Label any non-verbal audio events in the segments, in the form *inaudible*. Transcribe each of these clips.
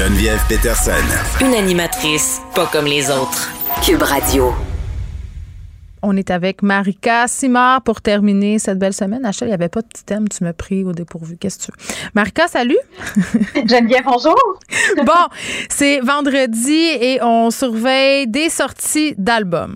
Geneviève Peterson. Une animatrice pas comme les autres. Cube Radio. On est avec Marika Simard pour terminer cette belle semaine. Achille, il n'y avait pas de petit thème, tu m'as pris au dépourvu. Qu'est-ce que tu veux? Marika, salut. *laughs* Geneviève, bonjour. bon, c'est vendredi et on surveille des sorties d'albums.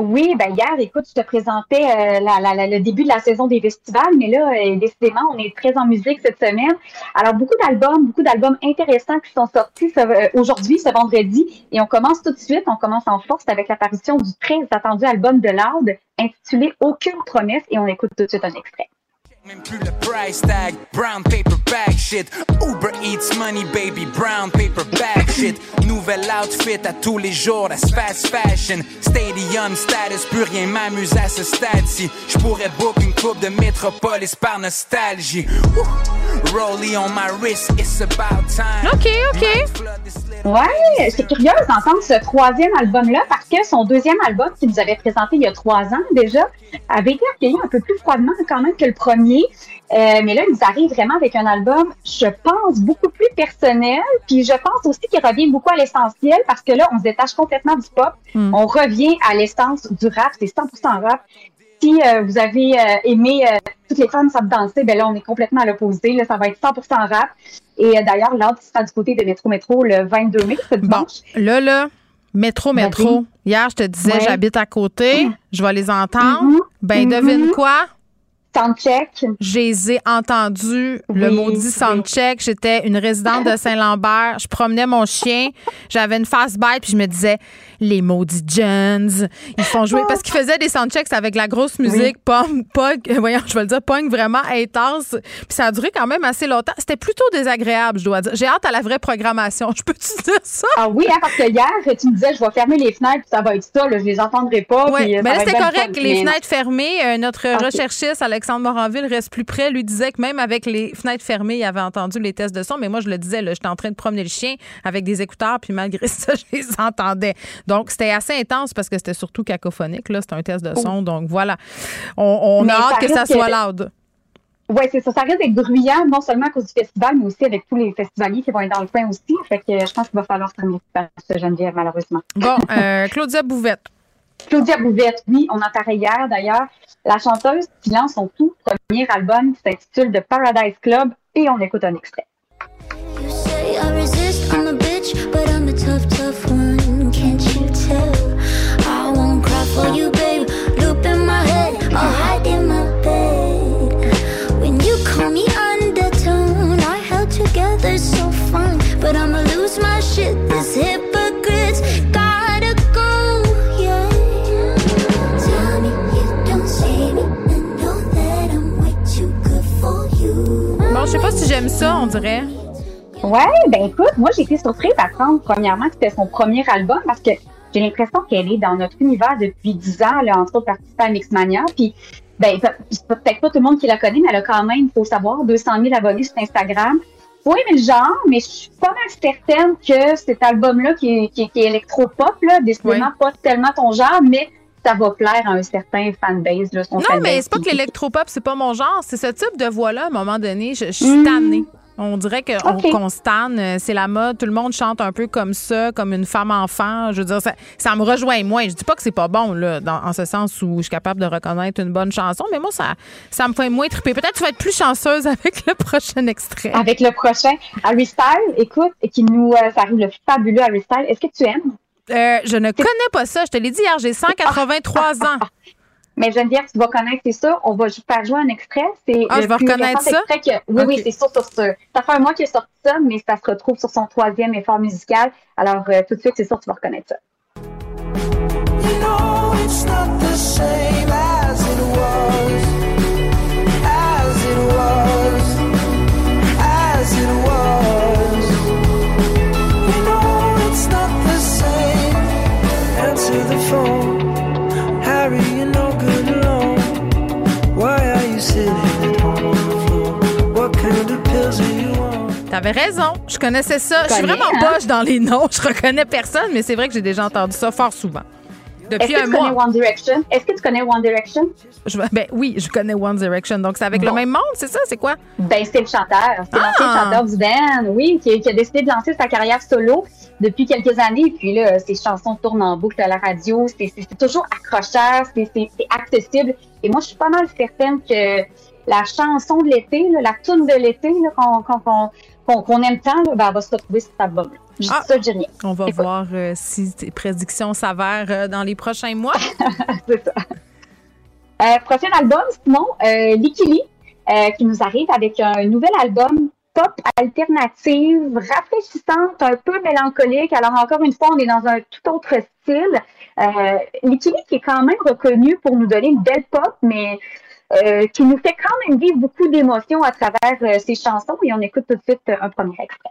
Oui, ben hier, écoute, je te présentais euh, le début de la saison des festivals, mais là, euh, décidément, on est très en musique cette semaine. Alors, beaucoup d'albums, beaucoup d'albums intéressants qui sont sortis euh, aujourd'hui, ce vendredi, et on commence tout de suite, on commence en force avec l'apparition du très attendu album de Loud intitulé Aucune promesse, et on écoute tout de suite un extrait. Même plus le price tag, brown paper bag shit. Uber Eats money, baby, brown paper bag shit. Nouvel outfit à tous les jours, that's fast fashion. Stadium status, plus rien m'amuse à ce stade-ci. J'pourrais book une coupe de métropolis par nostalgie. Rollie on my wrist, it's about time. OK, OK. Ouais, c'est curieux d'entendre ce troisième album-là parce que son deuxième album qu'il nous avait présenté il y a trois ans déjà avait été accueilli un peu plus froidement quand même que le premier. Euh, mais là, il nous arrive vraiment avec un album, je pense, beaucoup plus personnel. Puis je pense aussi qu'il revient beaucoup à l'essentiel parce que là, on se détache complètement du pop. Hmm. On revient à l'essence du rap. C'est 100% rap. Si euh, vous avez euh, aimé toutes les femmes savent danser, ben là, on est complètement à l'opposé. Là, ça va être 100% rap. Et d'ailleurs, l'ordre sera du côté de Métro Métro le 22 mai, Bon, là, là, Métro, métro. Hier, je te disais, j'habite à côté, je vais les entendre. Mm-hmm. Ben, devine mm-hmm. quoi? Soundcheck. J'ai entendu le maudit soundcheck. J'étais une résidente de Saint-Lambert. Je promenais mon chien. J'avais une fast bike puis je me disais les maudits Jones, ils font jouer parce qu'ils faisaient des soundchecks avec la grosse musique punk, punk, *laughs* voyons, je vais le dire punk vraiment intense. Puis ça a duré quand même assez longtemps. C'était plutôt désagréable, je dois dire. J'ai hâte à la vraie programmation. *laughs* Je peux te dire ça? Ah oui, hein, parce que hier, tu me disais je vais fermer les fenêtres, ça va être ça, là, je les entendrai pas. Oui, mais c'était correct, les fenêtres fermées. Euh, notre recherchiste Alexandre Moranville reste plus près, lui disait que même avec les fenêtres fermées, il avait entendu les tests de son. Mais moi, je le disais, j'étais en train de promener le chien avec des écouteurs, puis malgré *laughs* ça, je les entendais. Donc, c'était assez intense parce que c'était surtout cacophonique. Là, c'était un test de son. Donc, voilà. On, a hâte que ça soit loud. Oui, c'est ça. Ça risque d'être bruyant, non seulement à cause du festival, mais aussi avec tous les festivaliers qui vont être dans le coin aussi. Fait que je pense qu'il va falloir se terminer ce Geneviève, malheureusement. Bon, euh, Claudia Bouvette. Claudia Bouvette, oui, on en parlait hier d'ailleurs. La chanteuse qui lance son tout premier album qui s'intitule The Paradise Club et on écoute un extrait. Je sais pas si j'aime ça, on dirait. Ouais, ben écoute, moi j'ai été surprise d'apprendre premièrement que c'était son premier album parce que j'ai l'impression qu'elle est dans notre univers depuis 10 ans, là, entre autres participant à Mixmania. Puis, ben, peut-être pas tout le monde qui la connaît, mais elle a quand même, il faut savoir, 200 000 abonnés sur Instagram. Oui, mais le genre, mais je suis pas mal certaine que cet album-là, qui est, qui, qui est électro-pop, là, décidément pas tellement ton genre, mais ça va plaire à un certain fanbase. Là, son non, mais c'est pas que l'électro-pop, c'est pas mon genre. C'est ce type de voix-là, à un moment donné. Je, suis mmh. tannée. On dirait qu'on okay. Euh, c'est la mode. Tout le monde chante un peu comme ça, comme une femme enfant. Je veux dire, ça, ça me rejoint moins. Je dis pas que c'est pas bon, là, dans, en ce sens où je suis capable de reconnaître une bonne chanson, mais moi, ça, ça me fait moins triper. Peut-être que tu vas être plus chanceuse *laughs* avec le prochain extrait. Avec le prochain. Harry Style, écoute, qui nous, euh, ça arrive le fabuleux Harry Style. Est-ce que tu aimes? Euh, je ne connais pas ça. Je te l'ai dit hier, j'ai 183 ans. Mais Geneviève, tu vas connaître, c'est ça. On va faire jouer un extrait. C'est ah, je vais reconnaître ça? Que, oui, oui, c'est sûr, sûr, sûr. Ça fait un mois qu'il a sorti ça, mais ça se retrouve sur son troisième effort musical. Alors, euh, tout de suite, c'est sûr, tu vas reconnaître ça. You know T'avais raison. Je connaissais ça. Je suis vraiment hein? boche dans les *laughs* noms. Je reconnais personne, mais c'est vrai que j'ai déjà entendu ça fort souvent. Depuis Est-ce que un tu connais mois. One Direction? Est-ce que tu connais One Direction? Je- ben oui, je connais One Direction. Donc, c'est avec le même monde, c'est ça? C'est quoi? Ben, c'est le chanteur. C'est Ah! l'ancien chanteur du band, oui, qui, qui a décidé de lancer sa carrière solo depuis quelques années. Puis là, ses chansons tournent en boucle à la radio. C'est toujours accrocheur, c'est accessible. Et moi, je suis pas mal certaine que la chanson de l'été, la tune de l'été qu'on aime tant, là, ben, elle va se retrouver sur cet. Je dis Ah! ça, je dis rien. On va voir euh, si tes prédictions s'avèrent euh, dans les prochains mois. *laughs* C'est ça. Euh, prochain album, sinon, euh, Likili, qui nous arrive avec un nouvel album pop alternative, rafraîchissante, un peu mélancolique. Alors, encore une fois, on est dans un tout autre style. Euh, qui est quand même reconnu pour nous donner une belle pop, mais euh, qui nous fait quand même vivre beaucoup d'émotions à travers euh, ses chansons. Et on écoute tout de suite euh, un premier extrait.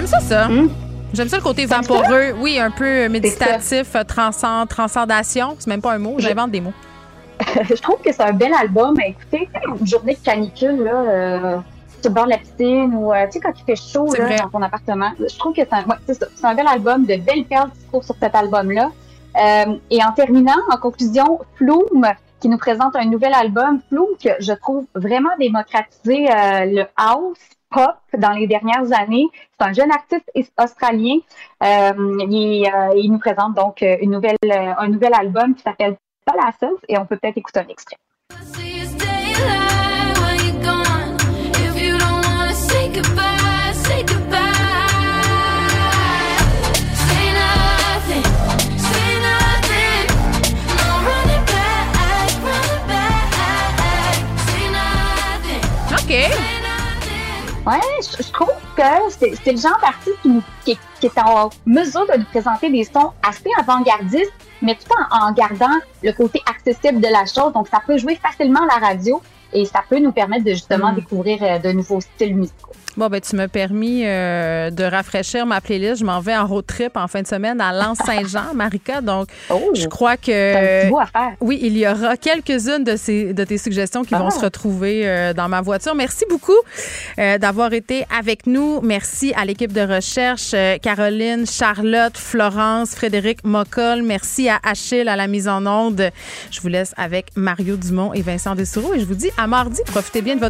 J'aime ça, ça. Hmm? J'aime ça le côté vaporeux. Oui, un peu méditatif, euh, transcend, transcendation. C'est même pas un mot, j'invente des mots. *laughs* je trouve que c'est un bel album. Écoutez, une journée de canicule, là, euh, sur le bord de la piscine ou euh, tu sais, quand il fait chaud là, dans ton appartement. Je trouve que c'est un, ouais, c'est un bel album, de belles perles qui se trouvent sur cet album-là. Euh, et en terminant, en conclusion, Flume, qui nous présente un nouvel album, Flume, que je trouve vraiment démocratisé euh, le house pop dans les dernières années. C'est un jeune artiste is- australien. Euh, il, euh, il nous présente donc euh, un nouvel album qui s'appelle Palasas et on peut peut-être écouter un extrait. Ouais, je, je trouve que c'est le genre d'artiste qui, qui est en mesure de nous présenter des sons assez avant-gardistes, mais tout en, en gardant le côté accessible de la chose. Donc, ça peut jouer facilement à la radio et ça peut nous permettre de justement Mm. découvrir euh, de nouveaux styles musicaux. Bon, ben, tu m'as permis euh, de rafraîchir ma playlist. Je m'en vais en road trip en fin de semaine à Lens-Saint-Jean, *laughs* Marika. Donc, Oh, je crois c'est un petit que. bout à faire. Oui, il y aura quelques-unes de, ces, de tes suggestions qui vont Ah. se retrouver euh, dans ma voiture. Merci beaucoup euh, d'avoir été avec nous. Merci à l'équipe de recherche, Caroline, Charlotte, Florence, Frédéric Mocol. Merci à Achille à la mise en onde. Je vous laisse avec Mario Dumont et Vincent Dessoureau et je vous dis à mardi. Profitez bien de votre